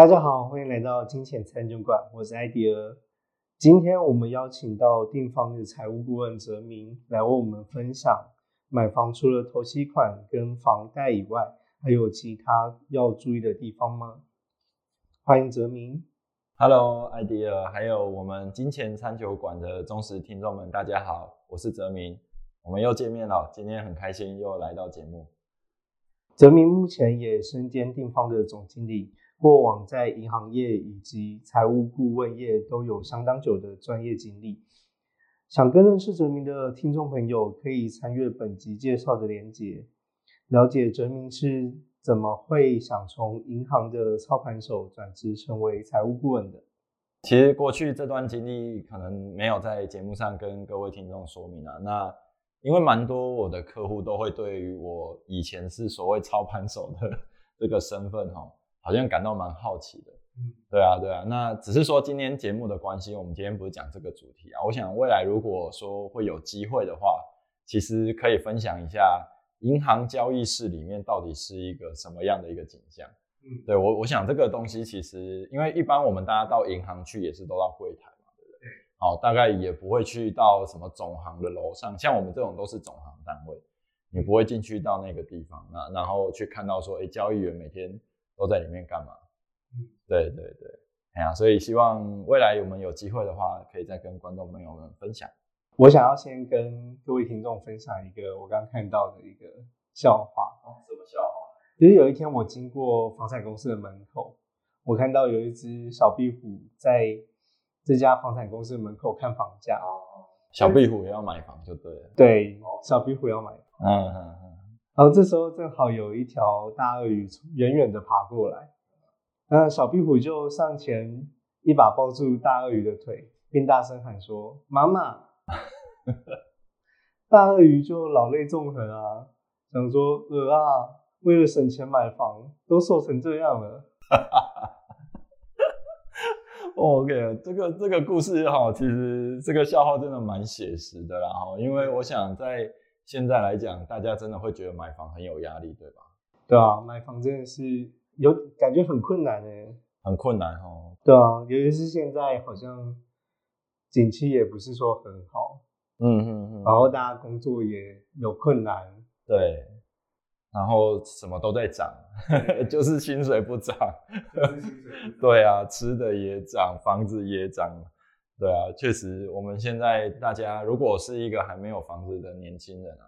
大家好，欢迎来到金钱餐酒馆，我是艾迪尔。今天我们邀请到定方的财务顾问泽明来为我们分享买房除了投期款跟房贷以外，还有其他要注意的地方吗？欢迎泽明。Hello，艾迪尔，还有我们金钱餐酒馆的忠实听众们，大家好，我是泽明，我们又见面了，今天很开心又来到节目。泽明目前也身兼定方的总经理，过往在银行业以及财务顾问业都有相当久的专业经历。想跟认识哲明的听众朋友，可以参阅本集介绍的连结，了解哲明是怎么会想从银行的操盘手转职成为财务顾问的。其实过去这段经历可能没有在节目上跟各位听众说明啊，那因为蛮多我的客户都会对于我以前是所谓操盘手的这个身份哈，好像感到蛮好奇的。嗯，对啊，对啊，那只是说今天节目的关系，我们今天不是讲这个主题啊。我想未来如果说会有机会的话，其实可以分享一下银行交易室里面到底是一个什么样的一个景象。嗯，对我，我想这个东西其实，因为一般我们大家到银行去也是都到柜台嘛，对不对？好，大概也不会去到什么总行的楼上，像我们这种都是总行单位，你不会进去到那个地方，那然后去看到说，哎，交易员每天都在里面干嘛？嗯，对对对，哎呀，所以希望未来我们有机会的话，可以再跟观众朋友们分享。我想要先跟各位听众分享一个我刚看到的一个笑话。哦，什么笑话？其实有一天我经过房产公司的门口，我看到有一只小壁虎在这家房产公司的门口看房价。哦小壁虎也要买房就对了。对，小壁虎要买。嗯嗯嗯。然后这时候正好有一条大鳄鱼从远远的爬过来，那小壁虎就上前一把抱住大鳄鱼的腿，并大声喊说：“妈妈！”大鳄鱼就老泪纵横啊，想说：“鹅啊，为了省钱买房，都瘦成这样了。OK，这个这个故事哈，其实这个笑话真的蛮写实的啦哈，因为我想在现在来讲，大家真的会觉得买房很有压力，对吧？”对啊，买房真的是有感觉很困难哎。很困难哦。对啊，尤其是现在好像景气也不是说很好，嗯嗯嗯。然后大家工作也有困难。对，然后什么都在涨，就是薪水不涨。对啊，吃的也涨，房子也涨。对啊，确实，我们现在大家如果是一个还没有房子的年轻人啊，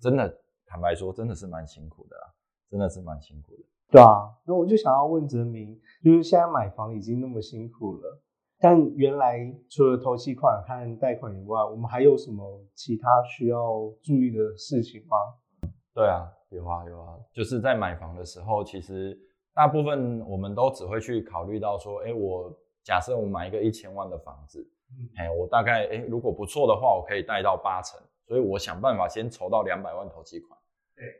真的坦白说，真的是蛮辛苦的啦，真的是蛮辛苦的。对啊，那我就想要问泽明，就是现在买房已经那么辛苦了，但原来除了投期款和贷款以外，我们还有什么其他需要注意的事情吗？对啊，有啊有啊，就是在买房的时候，其实大部分我们都只会去考虑到说，哎，我假设我买一个一千万的房子，哎、我大概哎如果不错的话，我可以贷到八成，所以我想办法先筹到两百万投期款。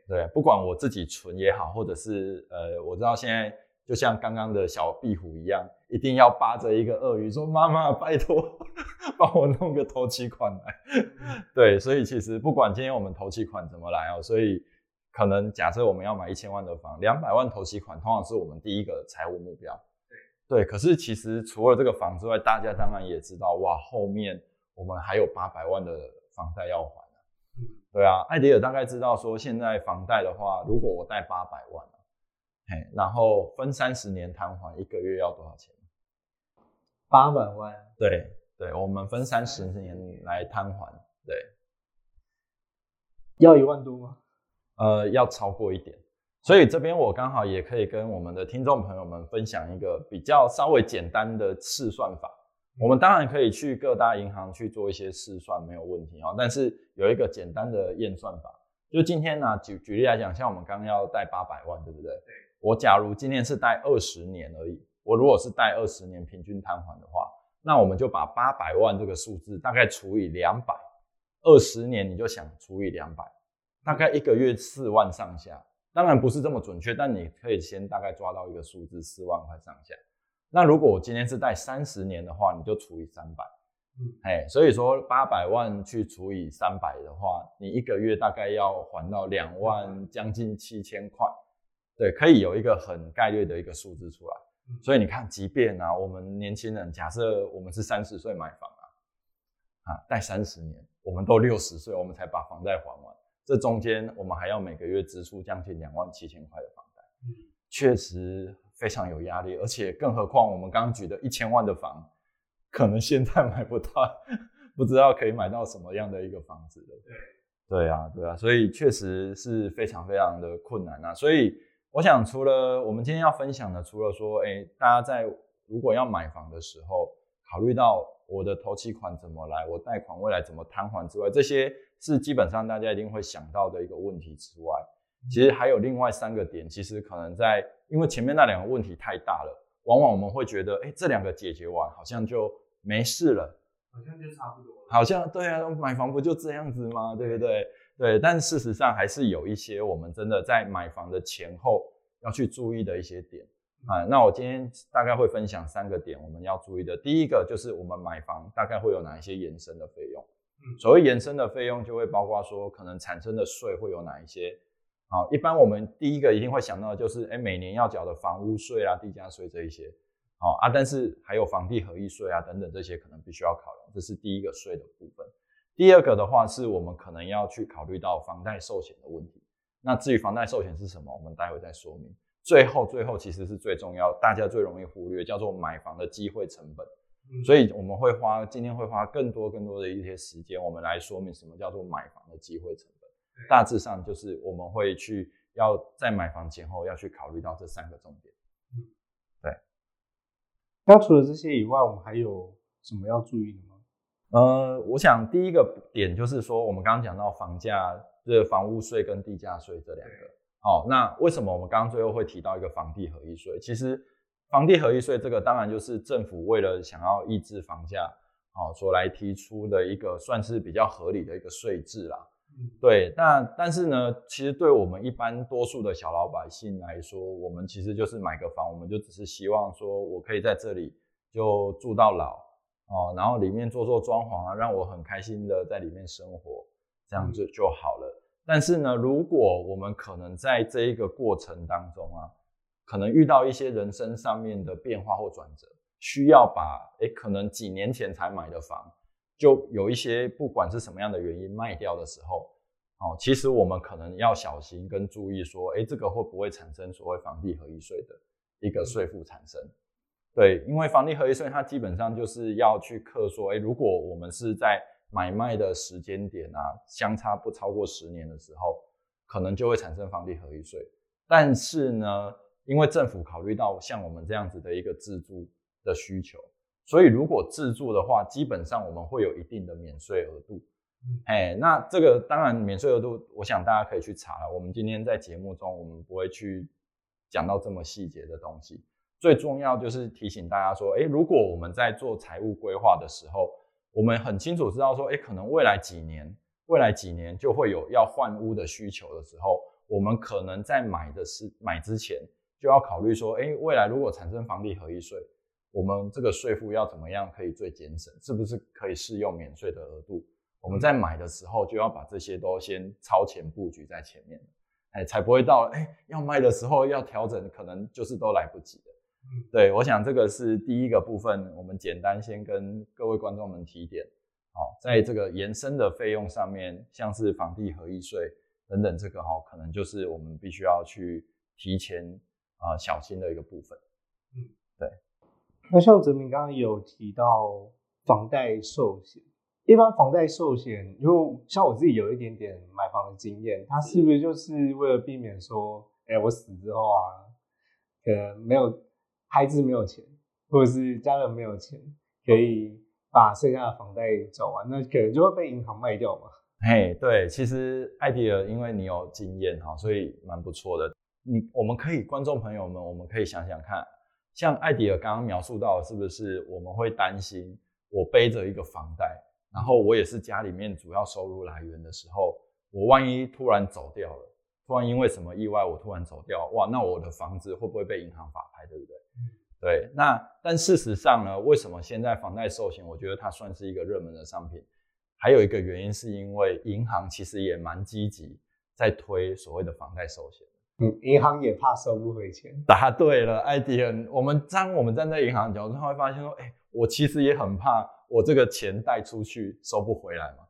对对，不管我自己存也好，或者是呃，我知道现在就像刚刚的小壁虎一样，一定要扒着一个鳄鱼说：“妈妈，拜托，帮我弄个投期款来。”对，所以其实不管今天我们投期款怎么来哦，所以可能假设我们要买一千万的房，两百万投期款通常是我们第一个财务目标。对，可是其实除了这个房之外，大家当然也知道，哇，后面我们还有八百万的房贷要还。对啊，艾迪尔大概知道说，现在房贷的话，如果我贷八百万，嘿，然后分三十年摊还，一个月要多少钱？八百万，对对，我们分三十年来摊还，对，要一万多吗？呃，要超过一点。所以这边我刚好也可以跟我们的听众朋友们分享一个比较稍微简单的试算法。我们当然可以去各大银行去做一些试算，没有问题啊。但是有一个简单的验算法，就今天呢，举举例来讲，像我们刚刚要贷八百万，对不对？对。我假如今天是贷二十年而已，我如果是贷二十年平均摊还的话，那我们就把八百万这个数字大概除以两百，二十年你就想除以两百，大概一个月四万上下。当然不是这么准确，但你可以先大概抓到一个数字，四万块上下。那如果我今天是贷三十年的话，你就除以三百，嗯，哎，所以说八百万去除以三百的话，你一个月大概要还到两万将近七千块，对，可以有一个很概略的一个数字出来。所以你看，即便啊，我们年轻人假设我们是三十岁买房啊，啊，贷三十年，我们都六十岁，我们才把房贷还完，这中间我们还要每个月支出将近两万七千块的房贷，确实非常有压力，而且更何况我们刚刚举的一千万的房，可能现在买不到，不知道可以买到什么样的一个房子的。对，对啊，对啊，所以确实是非常非常的困难啊，所以。我想，除了我们今天要分享的，除了说，哎，大家在如果要买房的时候，考虑到我的头期款怎么来，我贷款未来怎么摊还之外，这些是基本上大家一定会想到的一个问题之外，其实还有另外三个点，其实可能在因为前面那两个问题太大了，往往我们会觉得，哎，这两个解决完，好像就没事了，好像就差不多了，好像对啊，买房不就这样子吗？对不对？对，但事实上还是有一些我们真的在买房的前后要去注意的一些点啊。那我今天大概会分享三个点，我们要注意的。第一个就是我们买房大概会有哪一些延伸的费用。所谓延伸的费用就会包括说可能产生的税会有哪一些。好，一般我们第一个一定会想到的就是，哎，每年要缴的房屋税啊、地价税这一些。好啊，但是还有房地合一税啊等等这些可能必须要考量，这是第一个税的部分。第二个的话是我们可能要去考虑到房贷寿险的问题。那至于房贷寿险是什么，我们待会再说明。最后，最后其实是最重要，大家最容易忽略，叫做买房的机会成本。所以我们会花今天会花更多更多的一些时间，我们来说明什么叫做买房的机会成本。大致上就是我们会去要在买房前后要去考虑到这三个重点。嗯，对。那除了这些以外，我们还有什么要注意的吗？呃，我想第一个点就是说，我们刚刚讲到房价，这房屋税跟地价税这两个。好，那为什么我们刚刚最后会提到一个房地合一税？其实房地合一税这个当然就是政府为了想要抑制房价，好所来提出的一个算是比较合理的一个税制啦。对，那但是呢，其实对我们一般多数的小老百姓来说，我们其实就是买个房，我们就只是希望说我可以在这里就住到老。哦，然后里面做做装潢啊，让我很开心的在里面生活，这样就就好了。但是呢，如果我们可能在这一个过程当中啊，可能遇到一些人生上面的变化或转折，需要把诶可能几年前才买的房，就有一些不管是什么样的原因卖掉的时候，哦，其实我们可能要小心跟注意说，诶这个会不会产生所谓房地合一税的一个税负产生？对，因为房地合一税，它基本上就是要去克说，哎，如果我们是在买卖的时间点啊，相差不超过十年的时候，可能就会产生房地合一税。但是呢，因为政府考虑到像我们这样子的一个自住的需求，所以如果自住的话，基本上我们会有一定的免税额度。哎，那这个当然免税额度，我想大家可以去查了。我们今天在节目中，我们不会去讲到这么细节的东西。最重要就是提醒大家说，诶，如果我们在做财务规划的时候，我们很清楚知道说，诶，可能未来几年，未来几年就会有要换屋的需求的时候，我们可能在买的是买之前就要考虑说，诶，未来如果产生房地合一税，我们这个税负要怎么样可以最节省，是不是可以适用免税的额度？我们在买的时候就要把这些都先超前布局在前面，哎，才不会到了哎要卖的时候要调整，可能就是都来不及了。对，我想这个是第一个部分，我们简单先跟各位观众们提点。好，在这个延伸的费用上面，像是房地合一税等等，这个哈，可能就是我们必须要去提前啊小心的一个部分。嗯，对。那像泽明刚刚也有提到房贷寿险，一般房贷寿险，因为像我自己有一点点买房的经验，它是不是就是为了避免说，哎，我死之后啊，可能，没有。孩子没有钱，或者是家人没有钱，可以把剩下的房贷缴完，那可能就会被银行卖掉嘛。嘿，对，其实艾迪尔，因为你有经验哈，所以蛮不错的。你我们可以，观众朋友们，我们可以想想看，像艾迪尔刚刚描述到，是不是我们会担心我背着一个房贷，然后我也是家里面主要收入来源的时候，我万一突然走掉了。突然因为什么意外，我突然走掉，哇，那我的房子会不会被银行法拍，对不对？对，那但事实上呢，为什么现在房贷寿险，我觉得它算是一个热门的商品？还有一个原因是因为银行其实也蛮积极在推所谓的房贷寿险。嗯，银行也怕收不回钱。答对了，艾迪恩。我们当我们站在银行角度，他会发现说，哎，我其实也很怕我这个钱贷出去收不回来嘛。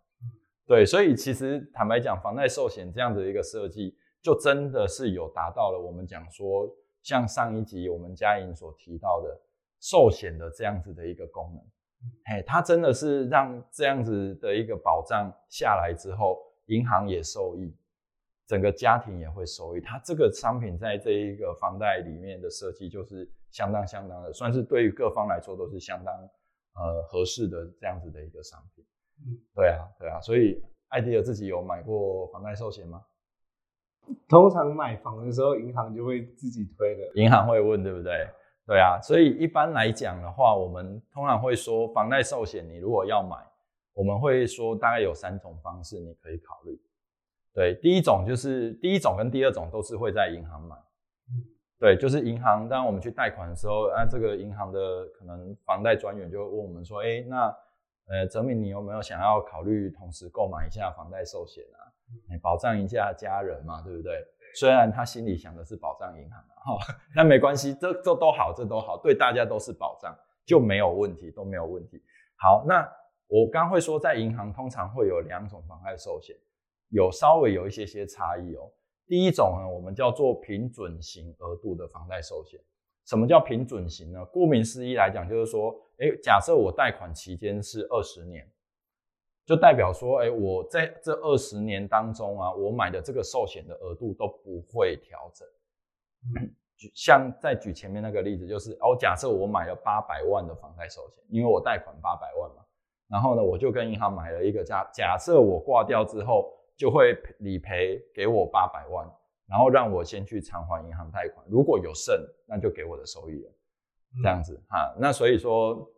对，所以其实坦白讲，房贷寿险这样的一个设计，就真的是有达到了我们讲说，像上一集我们嘉颖所提到的寿险的这样子的一个功能。嘿，它真的是让这样子的一个保障下来之后，银行也受益。整个家庭也会受益，它这个商品在这一个房贷里面的设计就是相当相当的，算是对于各方来说都是相当呃合适的这样子的一个商品。嗯，对啊，对啊，所以艾迪尔自己有买过房贷寿险吗？通常买房的时候，银行就会自己推的，银行会问，对不对？对啊，所以一般来讲的话，我们通常会说房贷寿险，你如果要买，我们会说大概有三种方式你可以考虑。对，第一种就是第一种跟第二种都是会在银行买，对，就是银行。当我们去贷款的时候，啊，这个银行的可能房贷专员就会问我们说，哎，那呃，泽敏，你有没有想要考虑同时购买一下房贷寿险啊？保障一下家人嘛，对不对？虽然他心里想的是保障银行啊，哈，那没关系，这这都好，这都好，对大家都是保障，就没有问题，都没有问题。好，那我刚会说，在银行通常会有两种房贷寿险。有稍微有一些些差异哦。第一种呢，我们叫做平准型额度的房贷寿险。什么叫平准型呢？顾名思义来讲，就是说，哎，假设我贷款期间是二十年，就代表说，哎，我在这二十年当中啊，我买的这个寿险的额度都不会调整。举像再举前面那个例子，就是哦，假设我买了八百万的房贷寿险，因为我贷款八百万嘛，然后呢，我就跟银行买了一个假假设我挂掉之后。就会理赔给我八百万，然后让我先去偿还银行贷款，如果有剩，那就给我的收益了。这样子哈，那所以说，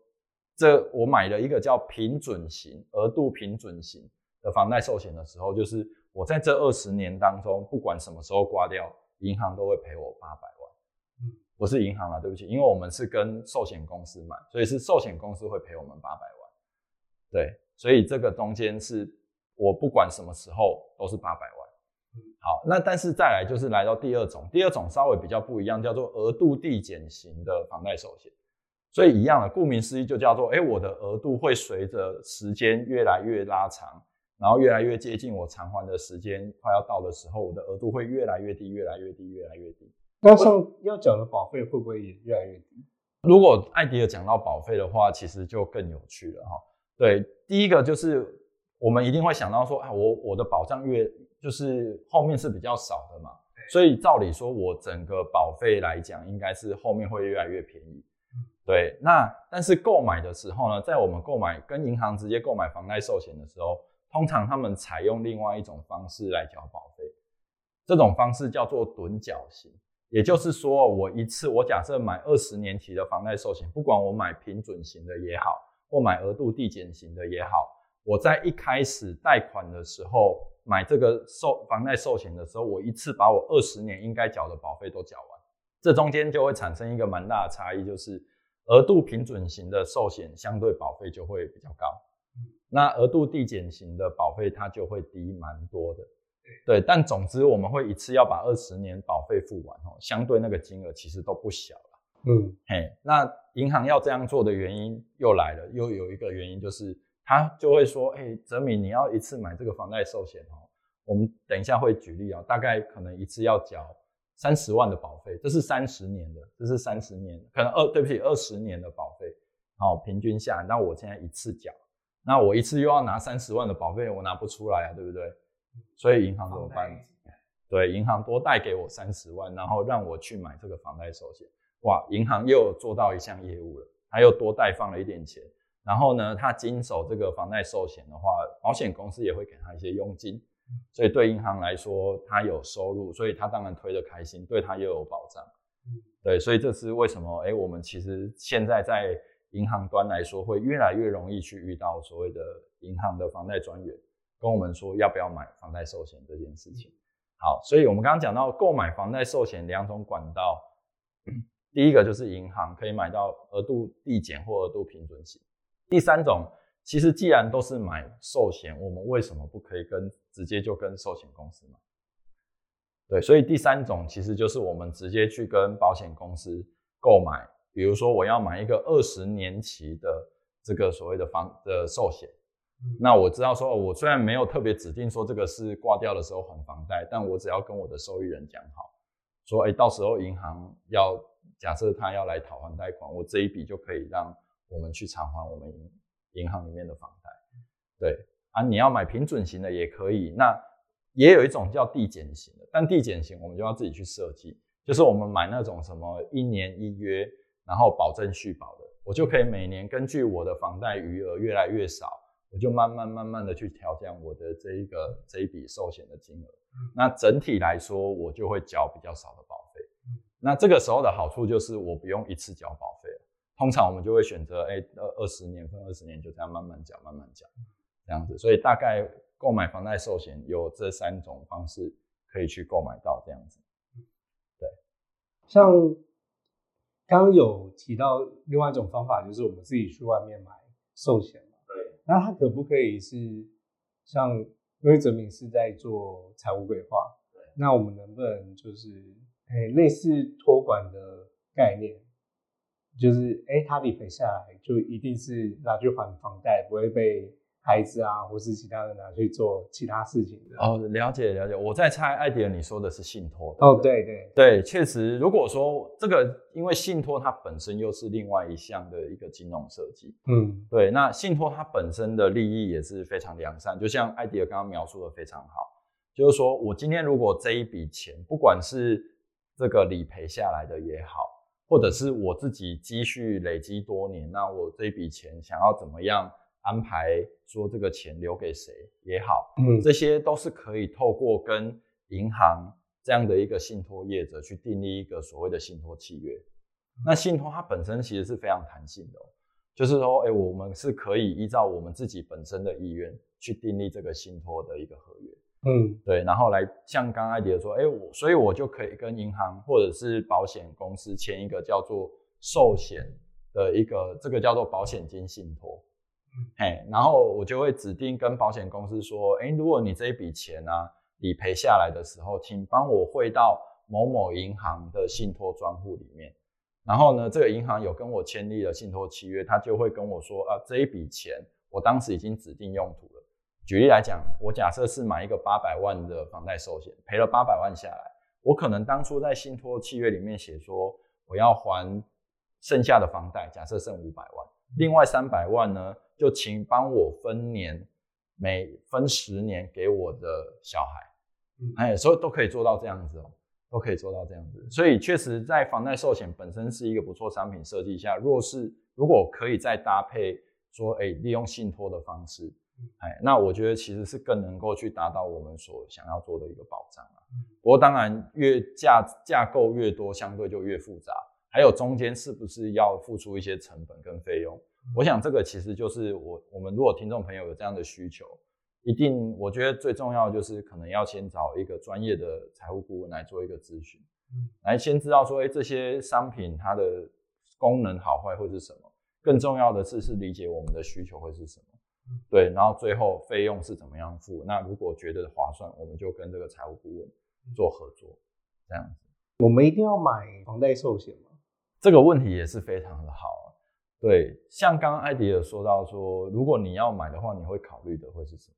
这我买了一个叫平准型额度平准型的房贷寿险的时候，就是我在这二十年当中，不管什么时候挂掉，银行都会赔我八百万。嗯，不是银行啊，对不起，因为我们是跟寿险公司买，所以是寿险公司会赔我们八百万。对，所以这个中间是。我不管什么时候都是八百万，好，那但是再来就是来到第二种，第二种稍微比较不一样，叫做额度递减型的房贷寿险。所以一样的，顾名思义就叫做，哎，我的额度会随着时间越来越拉长，然后越来越接近我偿还的时间快要到的时候，我的额度会越来越低，越来越低，越来越低。那像要缴的保费会不会也越来越低？如果艾迪尔讲到保费的话，其实就更有趣了哈。对，第一个就是。我们一定会想到说，啊，我我的保障越就是后面是比较少的嘛，所以照理说，我整个保费来讲，应该是后面会越来越便宜。对，那但是购买的时候呢，在我们购买跟银行直接购买房贷寿险的时候，通常他们采用另外一种方式来缴保费，这种方式叫做趸缴型，也就是说，我一次我假设买二十年期的房贷寿险，不管我买平准型的也好，或买额度递减型的也好。我在一开始贷款的时候买这个寿房贷寿险的时候，我一次把我二十年应该缴的保费都缴完，这中间就会产生一个蛮大的差异，就是额度平准型的寿险相对保费就会比较高，那额度递减型的保费它就会低蛮多的，对。但总之我们会一次要把二十年保费付完哦，相对那个金额其实都不小了，嗯，嘿，那银行要这样做的原因又来了，又有一个原因就是。他就会说：“哎，泽敏，你要一次买这个房贷寿险哦，我们等一下会举例啊，大概可能一次要缴三十万的保费，这是三十年的，这是三十年，可能二对不起二十年的保费，好，平均下，那我现在一次缴，那我一次又要拿三十万的保费，我拿不出来啊，对不对？所以银行怎么办？对，银行多贷给我三十万，然后让我去买这个房贷寿险，哇，银行又做到一项业务了，他又多贷放了一点钱。”然后呢，他经手这个房贷寿险的话，保险公司也会给他一些佣金，所以对银行来说，他有收入，所以他当然推得开心，对他又有保障。对，所以这是为什么？哎，我们其实现在在银行端来说，会越来越容易去遇到所谓的银行的房贷专员跟我们说要不要买房贷寿险这件事情。好，所以我们刚刚讲到购买房贷寿险两种管道，第一个就是银行可以买到额度递减或额度平准型。第三种，其实既然都是买寿险，我们为什么不可以跟直接就跟寿险公司买？对，所以第三种其实就是我们直接去跟保险公司购买，比如说我要买一个二十年期的这个所谓的房的寿险，那我知道说，我虽然没有特别指定说这个是挂掉的时候还房贷，但我只要跟我的受益人讲好，说，哎，到时候银行要假设他要来讨还贷款，我这一笔就可以让我们去偿还我们银行里面的房贷。对啊，你要买平准型的也可以，那。也有一种叫递减型的，但递减型我们就要自己去设计，就是我们买那种什么一年一约，然后保证续保的，我就可以每年根据我的房贷余额越来越少，我就慢慢慢慢的去调降我的这一个这一笔寿险的金额。那整体来说，我就会缴比较少的保费。那这个时候的好处就是我不用一次缴保。通常我们就会选择，哎，二二十年分二十年，就这样慢慢缴，慢慢缴，这样子。所以大概。购买房贷寿险有这三种方式可以去购买到这样子，对，像刚刚有提到另外一种方法，就是我们自己去外面买寿险嘛。对，那它可不可以是像因为泽敏是在做财务规划，对，那我们能不能就是诶类似托管的概念，就是诶他理赔下来就一定是拿去还房贷，不会被。孩子啊，或是其他人拿去做其他事情的哦，了解了解。我在猜，艾迪尔你说的是信托哦，对对对，确实，如果说这个，因为信托它本身又是另外一项的一个金融设计，嗯，对。那信托它本身的利益也是非常良善，就像艾迪尔刚刚描述的非常好，就是说我今天如果这一笔钱，不管是这个理赔下来的也好，或者是我自己积蓄累积多年，那我这一笔钱想要怎么样？安排说这个钱留给谁也好，嗯，这些都是可以透过跟银行这样的一个信托业者去订立一个所谓的信托契约。那信托它本身其实是非常弹性的，就是说，哎，我们是可以依照我们自己本身的意愿去订立这个信托的一个合约，嗯，对，然后来像刚刚艾迪说，哎，我所以我就可以跟银行或者是保险公司签一个叫做寿险的一个这个叫做保险金信托。嘿，然后我就会指定跟保险公司说，哎，如果你这一笔钱呢理赔下来的时候，请帮我汇到某某银行的信托专户里面。然后呢，这个银行有跟我签立了信托契约，他就会跟我说，啊，这一笔钱我当时已经指定用途了。举例来讲，我假设是买一个八百万的房贷寿险，赔了八百万下来，我可能当初在信托契约里面写说，我要还剩下的房贷，假设剩五百万，另外三百万呢？就请帮我分年，每分十年给我的小孩，哎，所以都可以做到这样子哦，都可以做到这样子。所以确实，在房贷寿险本身是一个不错商品设计下，若是如果可以再搭配说，哎，利用信托的方式，哎，那我觉得其实是更能够去达到我们所想要做的一个保障啊。不过当然，越架架构越多，相对就越复杂，还有中间是不是要付出一些成本跟费用？我想这个其实就是我我们如果听众朋友有这样的需求，一定我觉得最重要就是可能要先找一个专业的财务顾问来做一个咨询，嗯，来先知道说，哎，这些商品它的功能好坏会是什么，更重要的是是理解我们的需求会是什么，对，然后最后费用是怎么样付，那如果觉得划算，我们就跟这个财务顾问做合作，这样子。我们一定要买房贷寿险吗？这个问题也是非常的好。对，像刚刚艾迪尔说到说，如果你要买的话，你会考虑的会是什么？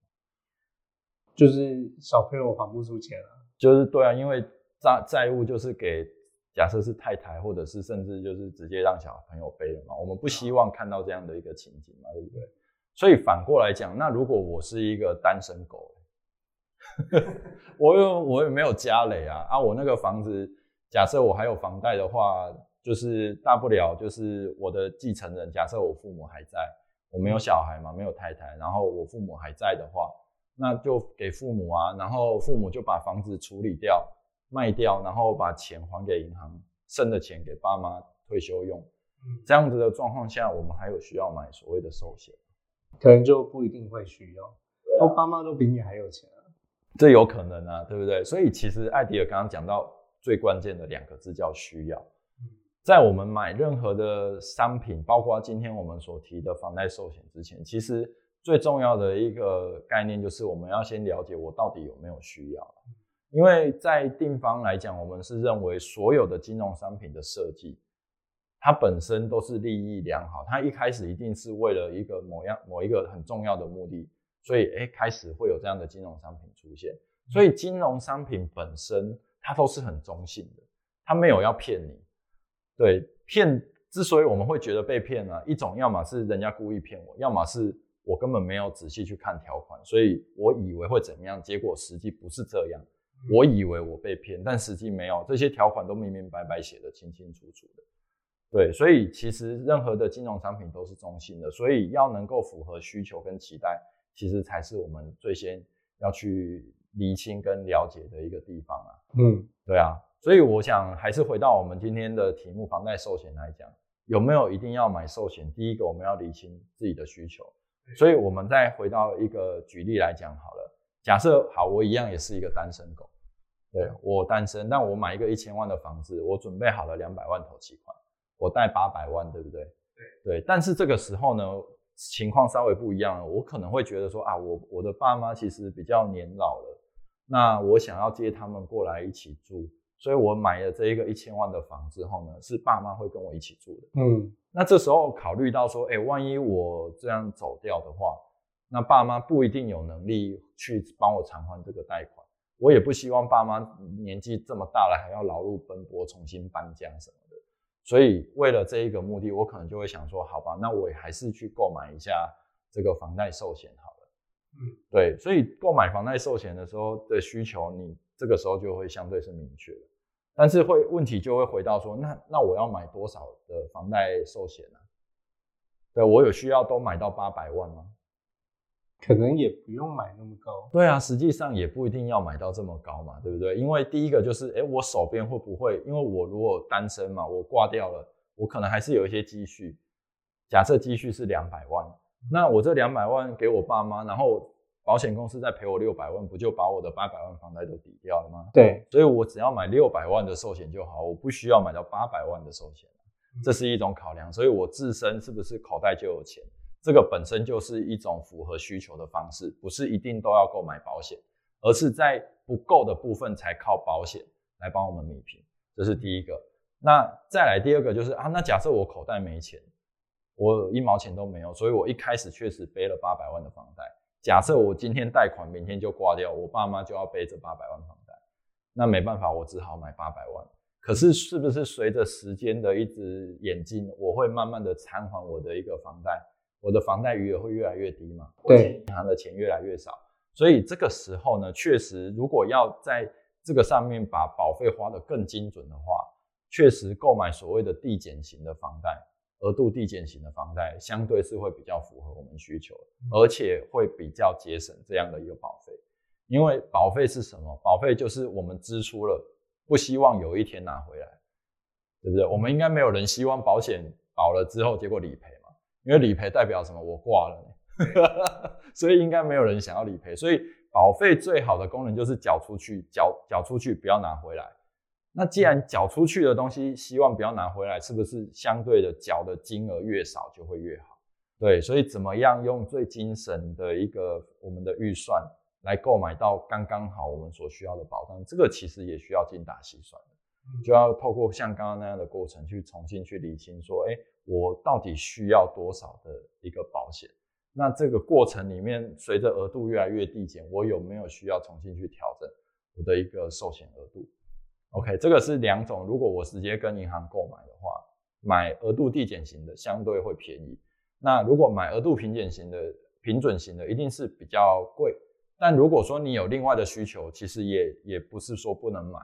就是小朋友还不出钱啊。就是对啊，因为债债务就是给假设是太太，或者是甚至就是直接让小朋友背了嘛。我们不希望看到这样的一个情景嘛，对不对？所以反过来讲，那如果我是一个单身狗，我又我也没有家累啊啊，我那个房子，假设我还有房贷的话。就是大不了就是我的继承人，假设我父母还在，我没有小孩嘛，没有太太，然后我父母还在的话，那就给父母啊，然后父母就把房子处理掉，卖掉，然后把钱还给银行，剩的钱给爸妈退休用。嗯，这样子的状况下，我们还有需要买所谓的寿险？可能就不一定会需要。我爸妈都比你还有钱啊，这有可能啊，对不对？所以其实艾迪尔刚刚讲到最关键的两个字叫需要。在我们买任何的商品，包括今天我们所提的房贷寿险之前，其实最重要的一个概念就是我们要先了解我到底有没有需要。因为在定方来讲，我们是认为所有的金融商品的设计，它本身都是利益良好，它一开始一定是为了一个某样某一个很重要的目的，所以哎开始会有这样的金融商品出现。所以金融商品本身它都是很中性的，它没有要骗你。对，骗之所以我们会觉得被骗呢，一种要么是人家故意骗我，要么是我根本没有仔细去看条款，所以我以为会怎么样，结果实际不是这样。我以为我被骗，但实际没有，这些条款都明明白白写的清清楚楚的。对，所以其实任何的金融商品都是中性的，所以要能够符合需求跟期待，其实才是我们最先要去厘清跟了解的一个地方啊。嗯，对啊，所以我想还是回到我们今天的题目，房贷寿险来讲，有没有一定要买寿险？第一个我们要厘清自己的需求，所以我们再回到一个举例来讲好了。假设好，我一样也是一个单身狗。对我单身，但我买一个一千万的房子，我准备好了两百万投期款，我贷八百万，对不对？对对。但是这个时候呢，情况稍微不一样了，我可能会觉得说啊，我我的爸妈其实比较年老了，那我想要接他们过来一起住，所以我买了这一个一千万的房之后呢，是爸妈会跟我一起住的。嗯。那这时候考虑到说，哎，万一我这样走掉的话，那爸妈不一定有能力去帮我偿还这个贷款。我也不希望爸妈年纪这么大了还要劳碌奔波重新搬家什么的，所以为了这一个目的，我可能就会想说，好吧，那我还是去购买一下这个房贷寿险好了。嗯，对，所以购买房贷寿险的时候的需求，你这个时候就会相对是明确的，但是会问题就会回到说，那那我要买多少的房贷寿险呢？对我有需要都买到八百万吗？可能也不用买那么高，对啊，实际上也不一定要买到这么高嘛，对不对？因为第一个就是，哎，我手边会不会？因为我如果单身嘛，我挂掉了，我可能还是有一些积蓄。假设积蓄是两百万，那我这两百万给我爸妈，然后保险公司再赔我六百万，不就把我的八百万房贷都抵掉了吗？对，所以我只要买六百万的寿险就好，我不需要买到八百万的寿险，这是一种考量。所以我自身是不是口袋就有钱？这个本身就是一种符合需求的方式，不是一定都要购买保险，而是在不够的部分才靠保险来帮我们弥平。这是第一个。那再来第二个就是啊，那假设我口袋没钱，我一毛钱都没有，所以我一开始确实背了八百万的房贷。假设我今天贷款，明天就挂掉，我爸妈就要背着八百万房贷，那没办法，我只好买八百万。可是是不是随着时间的一直演进，我会慢慢的偿还我的一个房贷？我的房贷余额会越来越低嘛？对，银行的钱越来越少，所以这个时候呢，确实如果要在这个上面把保费花得更精准的话，确实购买所谓的递减型的房贷，额度递减型的房贷，相对是会比较符合我们需求，而且会比较节省这样的一个保费。因为保费是什么？保费就是我们支出了，不希望有一天拿回来，对不对？我们应该没有人希望保险保了之后结果理赔。因为理赔代表什么？我挂了，所以应该没有人想要理赔。所以保费最好的功能就是缴出去，缴缴出去，不要拿回来。那既然缴出去的东西希望不要拿回来，是不是相对的缴的金额越少就会越好？对，所以怎么样用最精神的一个我们的预算来购买到刚刚好我们所需要的保障？这个其实也需要精打细算的，就要透过像刚刚那样的过程去重新去理清，说，哎。我到底需要多少的一个保险？那这个过程里面，随着额度越来越递减，我有没有需要重新去调整我的一个寿险额度？OK，这个是两种。如果我直接跟银行购买的话，买额度递减型的相对会便宜。那如果买额度平减型的、平准型的，一定是比较贵。但如果说你有另外的需求，其实也也不是说不能买。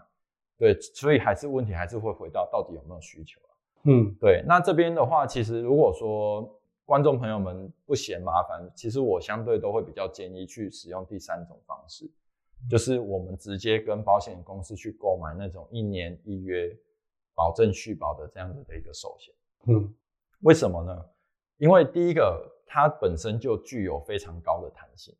对，所以还是问题还是会回到到底有没有需求。嗯，对，那这边的话，其实如果说观众朋友们不嫌麻烦，其实我相对都会比较建议去使用第三种方式，就是我们直接跟保险公司去购买那种一年一约保证续保的这样子的一个寿险。嗯，为什么呢？因为第一个，它本身就具有非常高的弹性。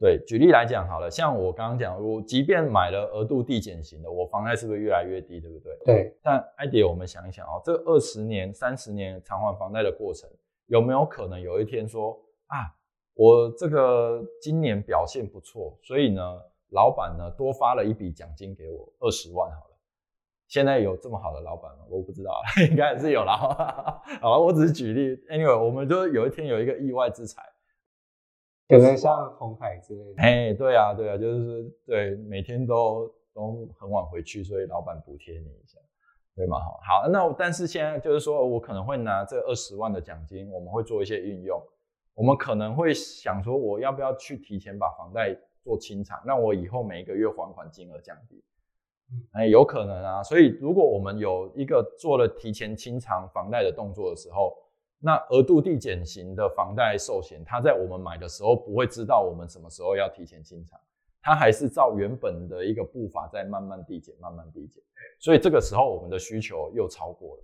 对，举例来讲好了，像我刚刚讲，我即便买了额度递减型的，我房贷是不是越来越低，对不对？对。但艾迪，我们想一想哦，这二十年、三十年偿还房贷的过程，有没有可能有一天说啊，我这个今年表现不错，所以呢，老板呢多发了一笔奖金给我二十万好了。现在有这么好的老板吗？我不知道，应该是有了。好了，我只是举例。Anyway，我们就有一天有一个意外之财，可能像红海之类的。哎，对啊，对啊，就是对，每天都都很晚回去，所以老板补贴你一下，对吗？好，好，那但是现在就是说我可能会拿这二十万的奖金，我们会做一些运用。我们可能会想说，我要不要去提前把房贷做清偿，让我以后每一个月还款金额降低？哎，有可能啊。所以如果我们有一个做了提前清偿房贷的动作的时候，那额度递减型的房贷寿险，它在我们买的时候不会知道我们什么时候要提前清偿，它还是照原本的一个步伐在慢慢递减、慢慢递减。所以这个时候我们的需求又超过了，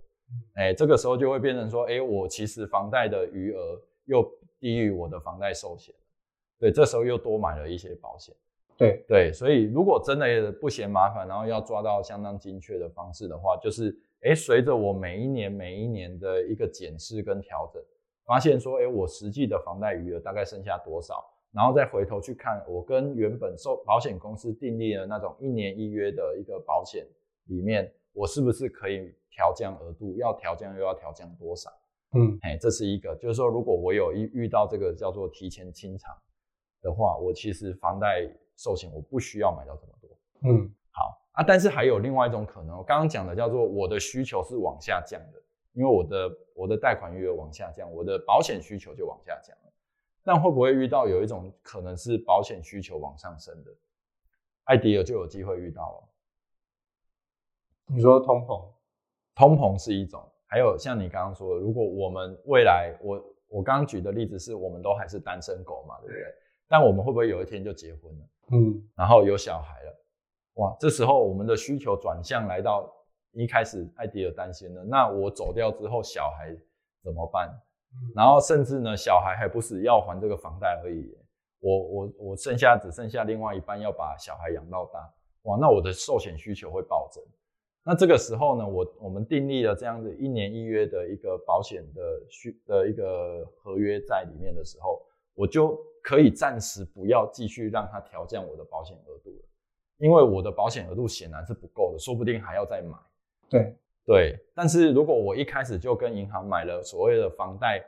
哎，这个时候就会变成说，哎，我其实房贷的余额又。低于我的房贷寿险，对，这时候又多买了一些保险，对对，所以如果真的不嫌麻烦，然后要抓到相当精确的方式的话，就是，哎，随着我每一年每一年的一个检视跟调整，发现说，哎，我实际的房贷余额大概剩下多少，然后再回头去看我跟原本受保险公司订立的那种一年一约的一个保险里面，我是不是可以调降额度？要调降又要调降多少？嗯，哎，这是一个，就是说，如果我有遇遇到这个叫做提前清偿的话，我其实房贷寿险我不需要买到这么多。嗯，好啊，但是还有另外一种可能，我刚刚讲的叫做我的需求是往下降的，因为我的我的贷款余额往下降，我的保险需求就往下降了。但会不会遇到有一种可能是保险需求往上升的？艾迪尔就有机会遇到了。你说通膨，通膨是一种。还有像你刚刚说的，如果我们未来，我我刚刚举的例子是我们都还是单身狗嘛，对不对？但我们会不会有一天就结婚了？嗯，然后有小孩了，哇，这时候我们的需求转向来到一开始艾迪尔担心了，那我走掉之后小孩怎么办？然后甚至呢，小孩还不是要还这个房贷而已，我我我剩下只剩下另外一半要把小孩养到大，哇，那我的寿险需求会暴增。那这个时候呢，我我们订立了这样子一年一约的一个保险的需的一个合约在里面的时候，我就可以暂时不要继续让它调降我的保险额度了，因为我的保险额度显然是不够的，说不定还要再买。对对，但是如果我一开始就跟银行买了所谓的房贷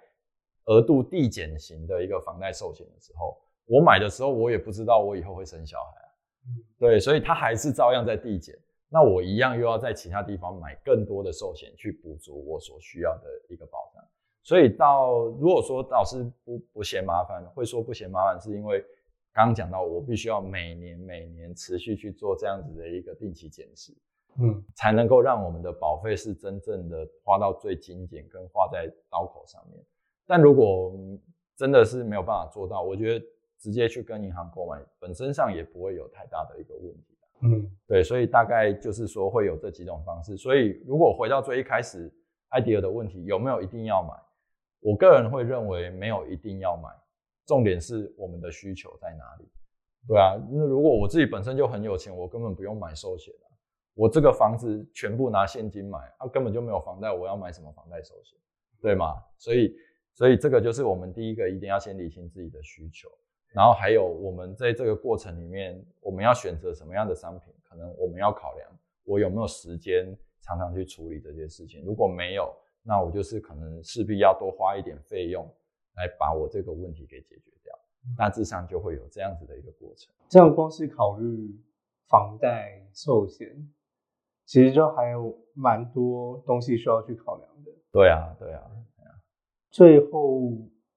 额度递减型的一个房贷寿险的时候，我买的时候我也不知道我以后会生小孩啊，对，所以它还是照样在递减。那我一样又要在其他地方买更多的寿险去补足我所需要的一个保障，所以到如果说老师不不嫌麻烦，会说不嫌麻烦，是因为刚刚讲到我必须要每年每年持续去做这样子的一个定期检视，嗯，才能够让我们的保费是真正的花到最精简跟花在刀口上面。但如果真的是没有办法做到，我觉得直接去跟银行购买本身上也不会有太大的一个问题。嗯，对，所以大概就是说会有这几种方式。所以如果回到最一开始，艾迪尔的问题有没有一定要买？我个人会认为没有一定要买，重点是我们的需求在哪里。对啊，那如果我自己本身就很有钱，我根本不用买寿险啊，我这个房子全部拿现金买，啊，根本就没有房贷，我要买什么房贷寿险？对吗？所以，所以这个就是我们第一个一定要先理清自己的需求。然后还有我们在这个过程里面，我们要选择什么样的商品，可能我们要考量我有没有时间常常去处理这些事情。如果没有，那我就是可能势必要多花一点费用来把我这个问题给解决掉。大致上就会有这样子的一个过程。这样光是考虑房贷、寿险，其实就还有蛮多东西需要去考量的。对啊，对啊，对啊。最后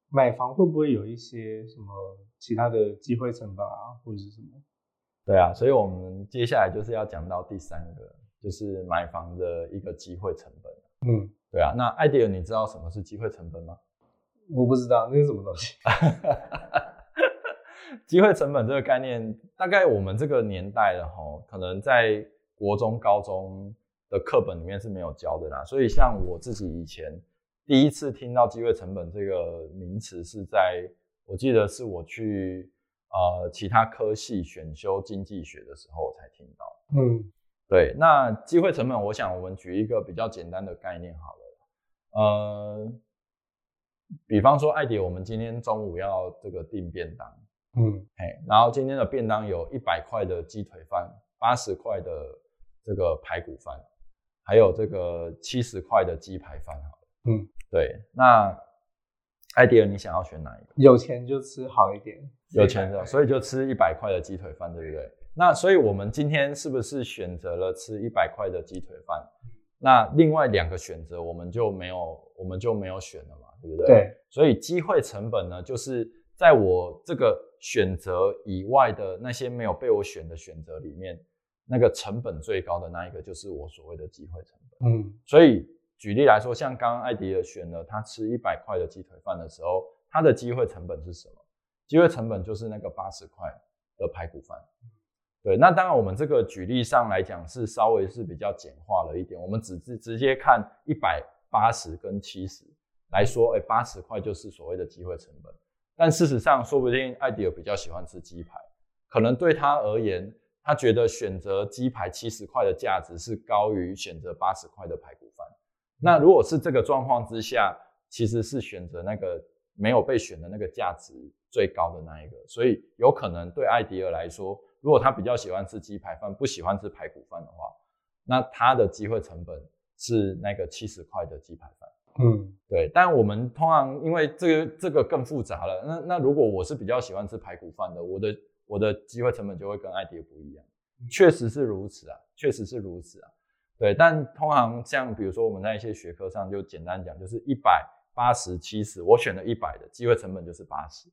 买房会不会有一些什么？其他的机会成本啊，或者是什么？对啊，所以我们接下来就是要讲到第三个，就是买房的一个机会成本。嗯，对啊。那艾迪尔，你知道什么是机会成本吗？我不知道，那是什么东西？机会成本这个概念，大概我们这个年代的哈，可能在国中、高中的课本里面是没有教的啦。所以像我自己以前第一次听到机会成本这个名词是在。我记得是我去呃其他科系选修经济学的时候，我才听到。嗯，对。那机会成本，我想我们举一个比较简单的概念好了。呃，比方说艾迪，我们今天中午要这个订便当，嗯，哎，然后今天的便当有一百块的鸡腿饭，八十块的这个排骨饭，还有这个七十块的鸡排饭，好了，嗯，对，那艾迪尔，你想要选哪一个？有钱就吃好一点，有钱的，所以就吃一百块的鸡腿饭，对不对？那所以我们今天是不是选择了吃一百块的鸡腿饭？那另外两个选择我们就没有，我们就没有选了嘛，对不对？对。所以机会成本呢，就是在我这个选择以外的那些没有被我选的选择里面，那个成本最高的那一个就是我所谓的机会成本。嗯，所以举例来说，像刚刚艾迪尔选了他吃一百块的鸡腿饭的时候，他的机会成本是什么？机会成本就是那个八十块的排骨饭。对，那当然我们这个举例上来讲是稍微是比较简化了一点，我们只是直接看一百八十跟七十来说，哎，八十块就是所谓的机会成本。但事实上，说不定艾迪尔比较喜欢吃鸡排，可能对他而言，他觉得选择鸡排七十块的价值是高于选择八十块的排骨饭。那如果是这个状况之下，其实是选择那个没有被选的那个价值最高的那一个，所以有可能对艾迪尔来说。如果他比较喜欢吃鸡排饭，不喜欢吃排骨饭的话，那他的机会成本是那个七十块的鸡排饭。嗯，对。但我们通常因为这个这个更复杂了。那那如果我是比较喜欢吃排骨饭的，我的我的机会成本就会跟艾迪不一样。确实是如此啊，确实是如此啊。对。但通常像比如说我们在一些学科上就简单讲，就是一百八十七十，我选了一百的机会成本就是八十，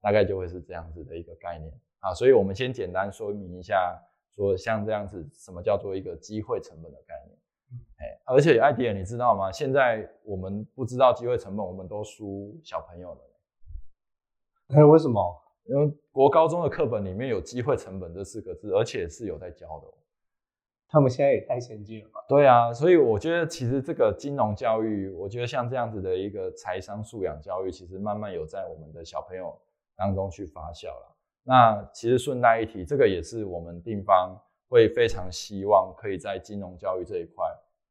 大概就会是这样子的一个概念。啊，所以我们先简单说明一下，说像这样子，什么叫做一个机会成本的概念？哎，而且艾迪尔，你知道吗？现在我们不知道机会成本，我们都输小朋友了。哎，为什么？因为国高中的课本里面有机会成本这四个字，而且是有在教的。他们现在也太先进了吧？对啊，所以我觉得其实这个金融教育，我觉得像这样子的一个财商素养教育，其实慢慢有在我们的小朋友当中去发酵了。那其实顺带一提，这个也是我们地方会非常希望可以在金融教育这一块，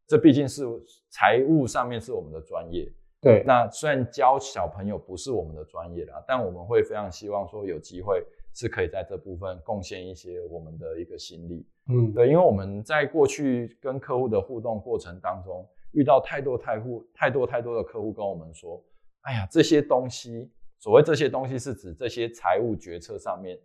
这毕竟是财务上面是我们的专业。对，那虽然教小朋友不是我们的专业啦，但我们会非常希望说有机会是可以在这部分贡献一些我们的一个心力。嗯，对，因为我们在过去跟客户的互动过程当中，遇到太多太户太多太多的客户跟我们说，哎呀，这些东西。所谓这些东西是指这些财务决策上面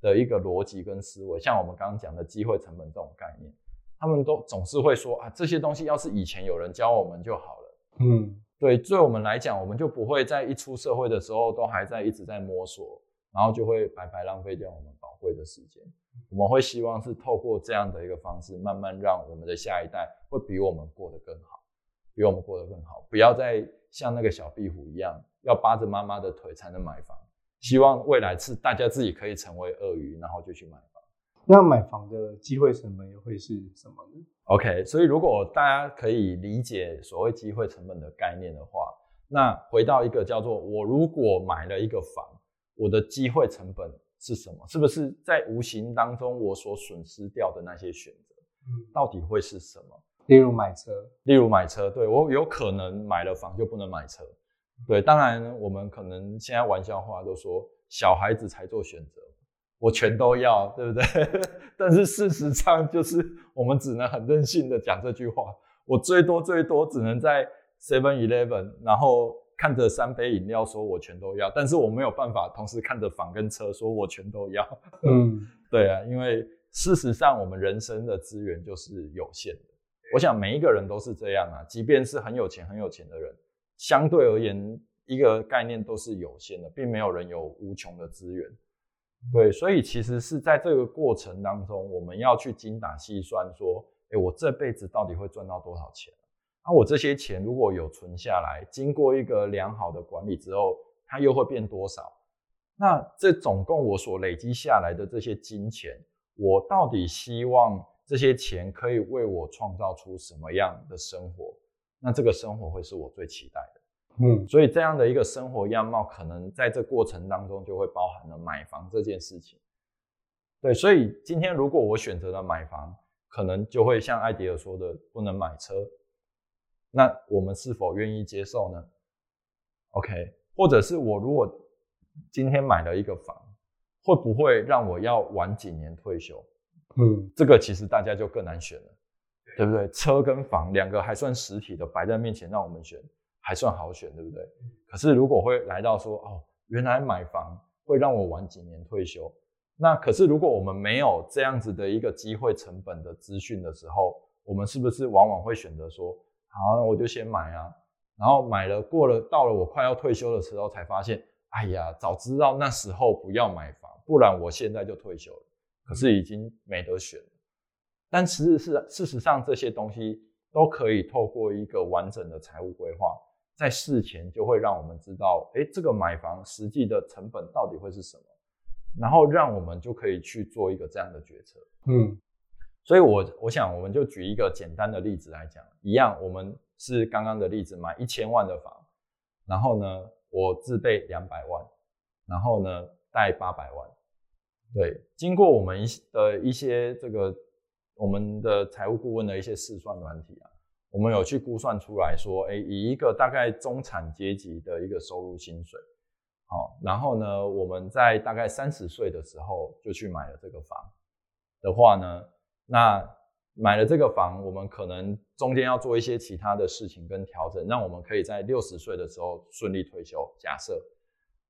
的一个逻辑跟思维，像我们刚刚讲的机会成本这种概念，他们都总是会说啊，这些东西要是以前有人教我们就好了。嗯，对，对我们来讲，我们就不会在一出社会的时候都还在一直在摸索，然后就会白白浪费掉我们宝贵的时间。我们会希望是透过这样的一个方式，慢慢让我们的下一代会比我们过得更好，比我们过得更好，不要再像那个小壁虎一样。要扒着妈妈的腿才能买房，希望未来是大家自己可以成为鳄鱼，然后就去买房。那买房的机会成本又会是什么呢？OK，所以如果大家可以理解所谓机会成本的概念的话，那回到一个叫做我如果买了一个房，我的机会成本是什么？是不是在无形当中我所损失掉的那些选择，到底会是什么？例如买车，例如买车，对我有可能买了房就不能买车。对，当然我们可能现在玩笑话都说小孩子才做选择，我全都要，对不对？但是事实上就是我们只能很任性的讲这句话，我最多最多只能在 Seven Eleven，然后看着三杯饮料说我全都要，但是我没有办法同时看着房跟车说我全都要。嗯，对啊，因为事实上我们人生的资源就是有限的，我想每一个人都是这样啊，即便是很有钱很有钱的人。相对而言，一个概念都是有限的，并没有人有无穷的资源。对，所以其实是在这个过程当中，我们要去精打细算，说，哎，我这辈子到底会赚到多少钱？那我这些钱如果有存下来，经过一个良好的管理之后，它又会变多少？那这总共我所累积下来的这些金钱，我到底希望这些钱可以为我创造出什么样的生活？那这个生活会是我最期待的，嗯，所以这样的一个生活样貌，可能在这过程当中就会包含了买房这件事情。对，所以今天如果我选择了买房，可能就会像艾迪尔说的，不能买车。那我们是否愿意接受呢？OK，或者是我如果今天买了一个房，会不会让我要晚几年退休？嗯，这个其实大家就更难选了，对不对？车跟房两个还算实体的摆在面前让我们选，还算好选，对不对？可是如果会来到说，哦，原来买房会让我晚几年退休，那可是如果我们没有这样子的一个机会成本的资讯的时候，我们是不是往往会选择说，好，那我就先买啊，然后买了过了到了我快要退休的时候才发现，哎呀，早知道那时候不要买房，不然我现在就退休了。可是已经没得选了。但其实是事实上这些东西都可以透过一个完整的财务规划，在事前就会让我们知道，哎，这个买房实际的成本到底会是什么，然后让我们就可以去做一个这样的决策。嗯，所以我我想我们就举一个简单的例子来讲，一样，我们是刚刚的例子，买一千万的房，然后呢，我自备两百万，然后呢，贷八百万。对，经过我们一的一些这个我们的财务顾问的一些试算软体啊，我们有去估算出来说，哎，以一个大概中产阶级的一个收入薪水，好，然后呢，我们在大概三十岁的时候就去买了这个房的话呢，那买了这个房，我们可能中间要做一些其他的事情跟调整，让我们可以在六十岁的时候顺利退休。假设，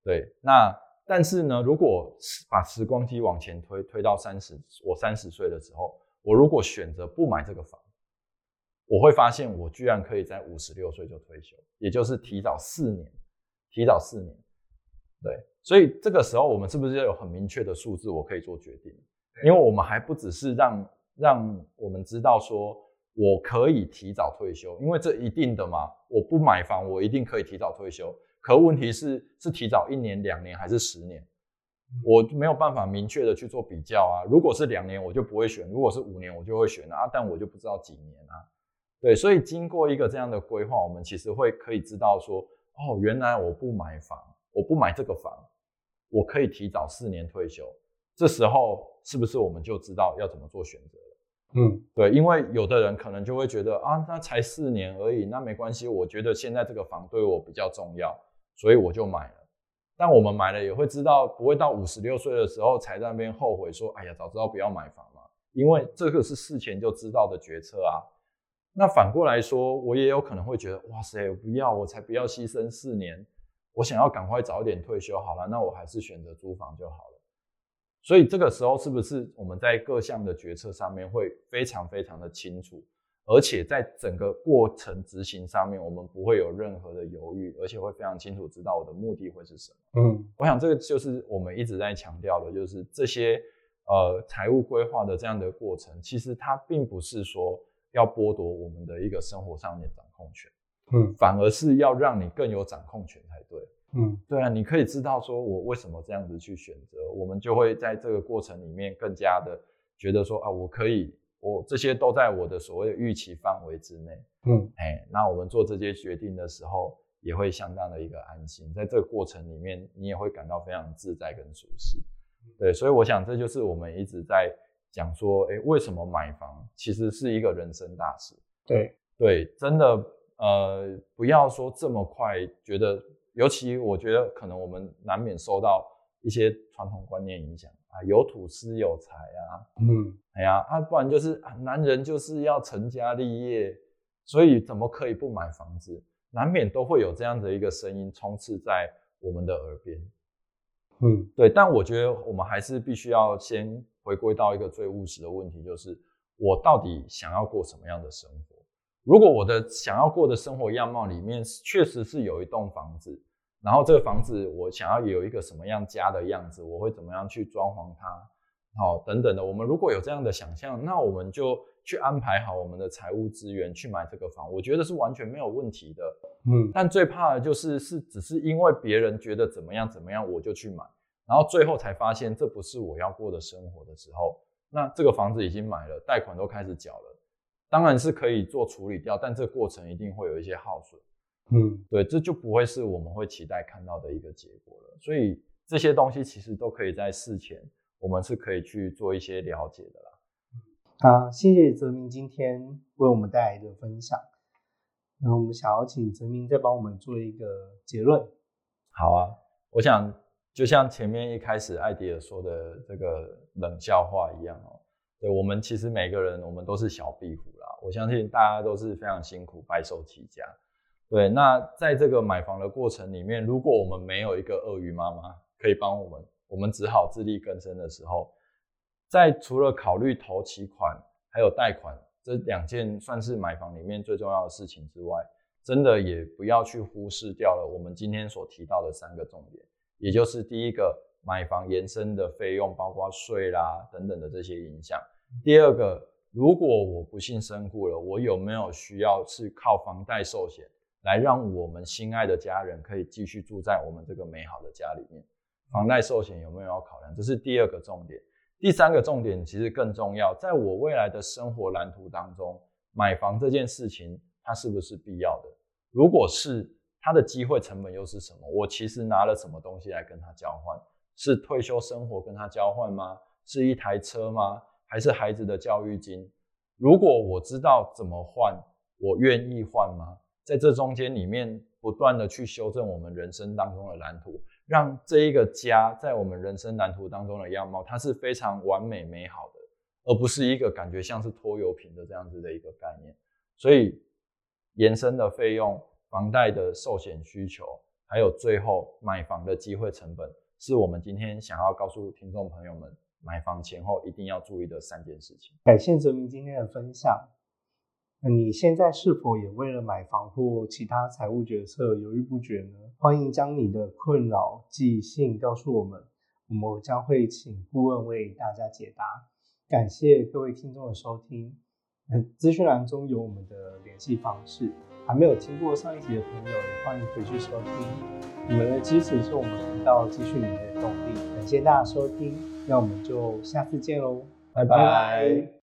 对，那。但是呢，如果把时光机往前推，推到三十，我三十岁的时候，我如果选择不买这个房，我会发现我居然可以在五十六岁就退休，也就是提早四年，提早四年。对，所以这个时候我们是不是要有很明确的数字，我可以做决定？因为我们还不只是让让我们知道说我可以提早退休，因为这一定的嘛，我不买房，我一定可以提早退休。可问题是，是提早一年、两年还是十年？我没有办法明确的去做比较啊。如果是两年，我就不会选；如果是五年，我就会选啊。但我就不知道几年啊。对，所以经过一个这样的规划，我们其实会可以知道说，哦，原来我不买房，我不买这个房，我可以提早四年退休。这时候是不是我们就知道要怎么做选择了？嗯，对，因为有的人可能就会觉得啊，那才四年而已，那没关系。我觉得现在这个房对我比较重要。所以我就买了，但我们买了也会知道，不会到五十六岁的时候才在那边后悔说：“哎呀，早知道不要买房嘛。”因为这个是事前就知道的决策啊。那反过来说，我也有可能会觉得：“哇塞，不要，我才不要牺牲四年，我想要赶快早点退休好了，那我还是选择租房就好了。”所以这个时候是不是我们在各项的决策上面会非常非常的清楚？而且在整个过程执行上面，我们不会有任何的犹豫，而且会非常清楚知道我的目的会是什么。嗯，我想这个就是我们一直在强调的，就是这些呃财务规划的这样的过程，其实它并不是说要剥夺我们的一个生活上面掌控权，嗯，反而是要让你更有掌控权才对。嗯，对啊，你可以知道说我为什么这样子去选择，我们就会在这个过程里面更加的觉得说啊，我可以。我这些都在我的所谓的预期范围之内，嗯，哎，那我们做这些决定的时候，也会相当的一个安心，在这个过程里面，你也会感到非常自在跟舒适，对，所以我想这就是我们一直在讲说，哎，为什么买房其实是一个人生大事，对，对，真的，呃，不要说这么快觉得，尤其我觉得可能我们难免受到一些传统观念影响。啊，有土司有财啊，嗯，哎呀，啊，不然就是男人就是要成家立业，所以怎么可以不买房子？难免都会有这样的一个声音充斥在我们的耳边，嗯，对。但我觉得我们还是必须要先回归到一个最务实的问题，就是我到底想要过什么样的生活？如果我的想要过的生活样貌里面确实是有一栋房子。然后这个房子我想要有一个什么样家的样子，我会怎么样去装潢它，好等等的。我们如果有这样的想象，那我们就去安排好我们的财务资源去买这个房，我觉得是完全没有问题的。嗯，但最怕的就是是只是因为别人觉得怎么样怎么样，我就去买，然后最后才发现这不是我要过的生活的时候，那这个房子已经买了，贷款都开始缴了，当然是可以做处理掉，但这个过程一定会有一些耗损。嗯，对，这就不会是我们会期待看到的一个结果了。所以这些东西其实都可以在事前，我们是可以去做一些了解的啦。好，谢谢泽明今天为我们带来的分享。那我们想要请泽明再帮我们做一个结论。好啊，我想就像前面一开始艾迪尔说的这个冷笑话一样哦。对我们其实每个人，我们都是小壁虎啦。我相信大家都是非常辛苦，白手起家。对，那在这个买房的过程里面，如果我们没有一个鳄鱼妈妈可以帮我们，我们只好自力更生的时候，在除了考虑投期款还有贷款这两件算是买房里面最重要的事情之外，真的也不要去忽视掉了我们今天所提到的三个重点，也就是第一个。买房延伸的费用，包括税啦等等的这些影响。第二个，如果我不幸身故了，我有没有需要是靠房贷寿险来让我们心爱的家人可以继续住在我们这个美好的家里面？房贷寿险有没有要考量？这是第二个重点。第三个重点其实更重要，在我未来的生活蓝图当中，买房这件事情它是不是必要的？如果是，它的机会成本又是什么？我其实拿了什么东西来跟他交换？是退休生活跟他交换吗？是一台车吗？还是孩子的教育金？如果我知道怎么换，我愿意换吗？在这中间里面，不断的去修正我们人生当中的蓝图，让这一个家在我们人生蓝图当中的样貌，它是非常完美美好的，而不是一个感觉像是拖油瓶的这样子的一个概念。所以，延伸的费用、房贷的寿险需求，还有最后买房的机会成本。是我们今天想要告诉听众朋友们，买房前后一定要注意的三件事情。感谢泽明今天的分享。那你现在是否也为了买房或其他财务决策犹豫不决呢？欢迎将你的困扰寄信告诉我们，我们将会请顾问为大家解答。感谢各位听众的收听。资讯栏中有我们的联系方式。还没有听过上一集的朋友，也欢迎回去收听。你们的支持是我们频道继续努力的动力。感谢大家收听，那我们就下次见喽，拜拜。